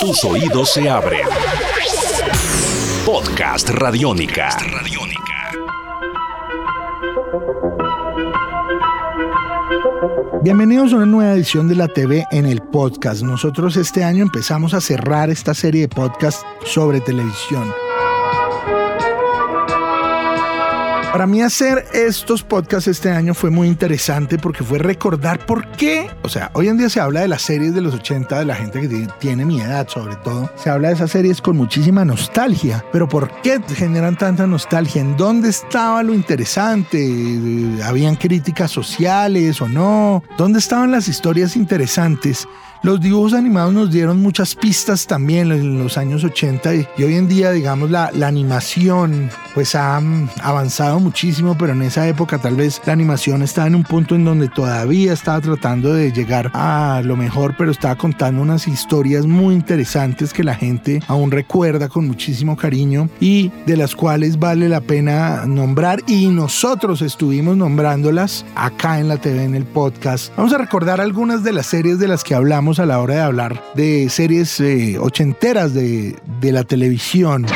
Tus oídos se abren. Podcast Radiónica. Bienvenidos a una nueva edición de la TV en el podcast. Nosotros este año empezamos a cerrar esta serie de podcasts sobre televisión. Para mí hacer estos podcasts este año fue muy interesante porque fue recordar por qué, o sea, hoy en día se habla de las series de los 80 de la gente que tiene mi edad sobre todo, se habla de esas series con muchísima nostalgia, pero ¿por qué generan tanta nostalgia? ¿En dónde estaba lo interesante? ¿Habían críticas sociales o no? ¿Dónde estaban las historias interesantes? Los dibujos animados nos dieron muchas pistas también en los años 80 y, hoy en día, digamos, la, la animación pues ha mm, avanzado muchísimo, pero en esa época tal vez la animación estaba en un punto en donde todavía estaba tratando de llegar a lo mejor, pero estaba contando unas historias muy interesantes que la gente aún recuerda con muchísimo cariño y de las cuales vale la pena nombrar y nosotros estuvimos nombrándolas acá en la TV, en el podcast. Vamos a recordar algunas de las series de las que hablamos a la hora de hablar de series eh, ochenteras de, de la televisión.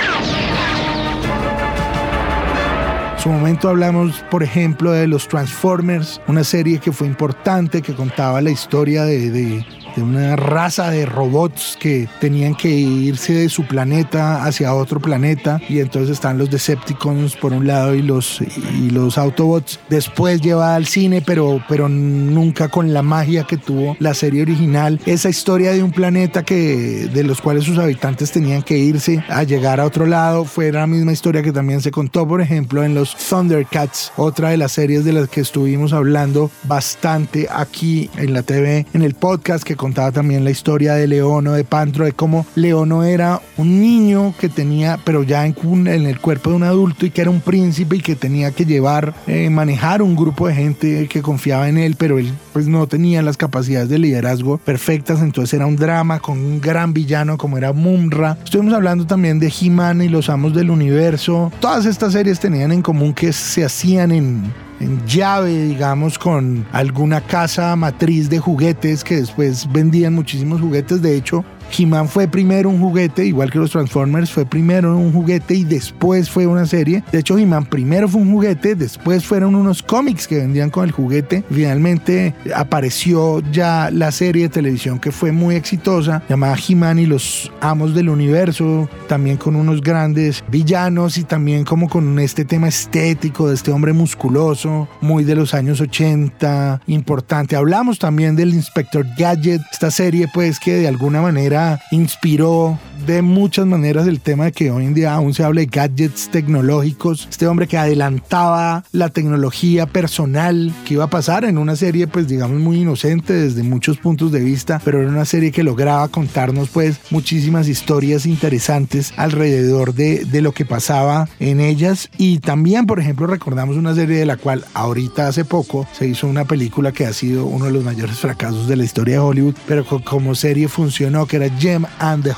En su momento hablamos, por ejemplo, de los Transformers, una serie que fue importante, que contaba la historia de, de de una raza de robots que tenían que irse de su planeta hacia otro planeta. Y entonces están los Decepticons por un lado y los, y los Autobots. Después llevada al cine pero, pero nunca con la magia que tuvo la serie original. Esa historia de un planeta que de los cuales sus habitantes tenían que irse a llegar a otro lado fue la misma historia que también se contó por ejemplo en los Thundercats otra de las series de las que estuvimos hablando bastante aquí en la TV en el podcast que contaba también la historia de Leono, de Pantro, de cómo Leono era un niño que tenía, pero ya en, en el cuerpo de un adulto y que era un príncipe y que tenía que llevar, eh, manejar un grupo de gente que confiaba en él, pero él pues no tenía las capacidades de liderazgo perfectas, entonces era un drama con un gran villano como era Mumra. Estuvimos hablando también de He-Man y los Amos del Universo. Todas estas series tenían en común que se hacían en en llave, digamos, con alguna casa matriz de juguetes que después vendían muchísimos juguetes. De hecho, He-Man fue primero un juguete, igual que los Transformers, fue primero un juguete y después fue una serie. De hecho, He-Man primero fue un juguete, después fueron unos cómics que vendían con el juguete. Finalmente apareció ya la serie de televisión que fue muy exitosa, llamada He-Man y los Amos del Universo, también con unos grandes villanos y también como con este tema estético de este hombre musculoso, muy de los años 80, importante. Hablamos también del Inspector Gadget, esta serie pues que de alguna manera inspiró de muchas maneras el tema de que hoy en día aún se habla de gadgets tecnológicos. Este hombre que adelantaba la tecnología personal que iba a pasar en una serie, pues digamos, muy inocente desde muchos puntos de vista, pero era una serie que lograba contarnos pues muchísimas historias interesantes alrededor de, de lo que pasaba en ellas. Y también, por ejemplo, recordamos una serie de la cual ahorita hace poco se hizo una película que ha sido uno de los mayores fracasos de la historia de Hollywood, pero como serie funcionó, que era Gem and the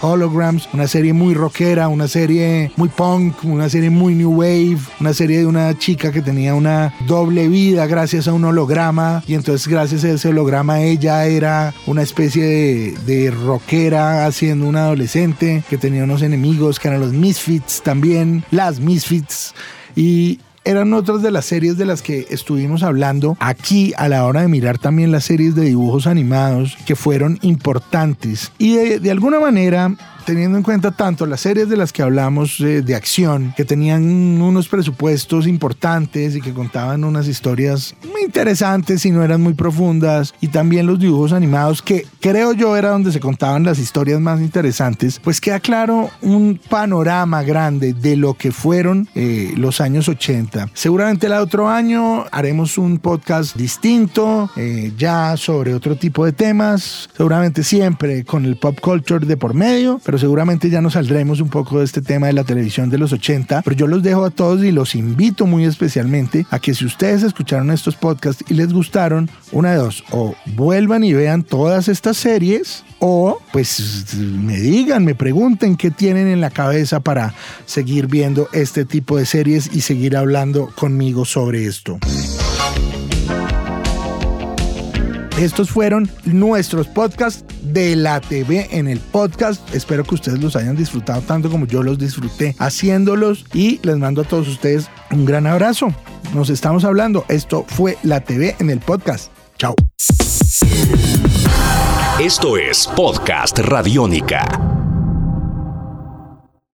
Una serie muy rockera, una serie muy punk, una serie muy new wave, una serie de una chica que tenía una doble vida gracias a un holograma y entonces gracias a ese holograma ella era una especie de, de rockera haciendo una adolescente que tenía unos enemigos que eran los Misfits también, las Misfits y eran otras de las series de las que estuvimos hablando aquí a la hora de mirar también las series de dibujos animados que fueron importantes. Y de alguna manera teniendo en cuenta tanto las series de las que hablamos eh, de acción, que tenían unos presupuestos importantes y que contaban unas historias muy interesantes y no eran muy profundas, y también los dibujos animados, que creo yo era donde se contaban las historias más interesantes, pues queda claro un panorama grande de lo que fueron eh, los años 80. Seguramente el otro año haremos un podcast distinto, eh, ya sobre otro tipo de temas, seguramente siempre con el pop culture de por medio, pero seguramente ya nos saldremos un poco de este tema de la televisión de los 80, pero yo los dejo a todos y los invito muy especialmente a que si ustedes escucharon estos podcasts y les gustaron, una de dos, o vuelvan y vean todas estas series, o pues me digan, me pregunten qué tienen en la cabeza para seguir viendo este tipo de series y seguir hablando conmigo sobre esto. Estos fueron nuestros podcasts de la TV en el podcast. Espero que ustedes los hayan disfrutado tanto como yo los disfruté haciéndolos y les mando a todos ustedes un gran abrazo. Nos estamos hablando. Esto fue la TV en el podcast. Chao. Esto es Podcast Radiónica.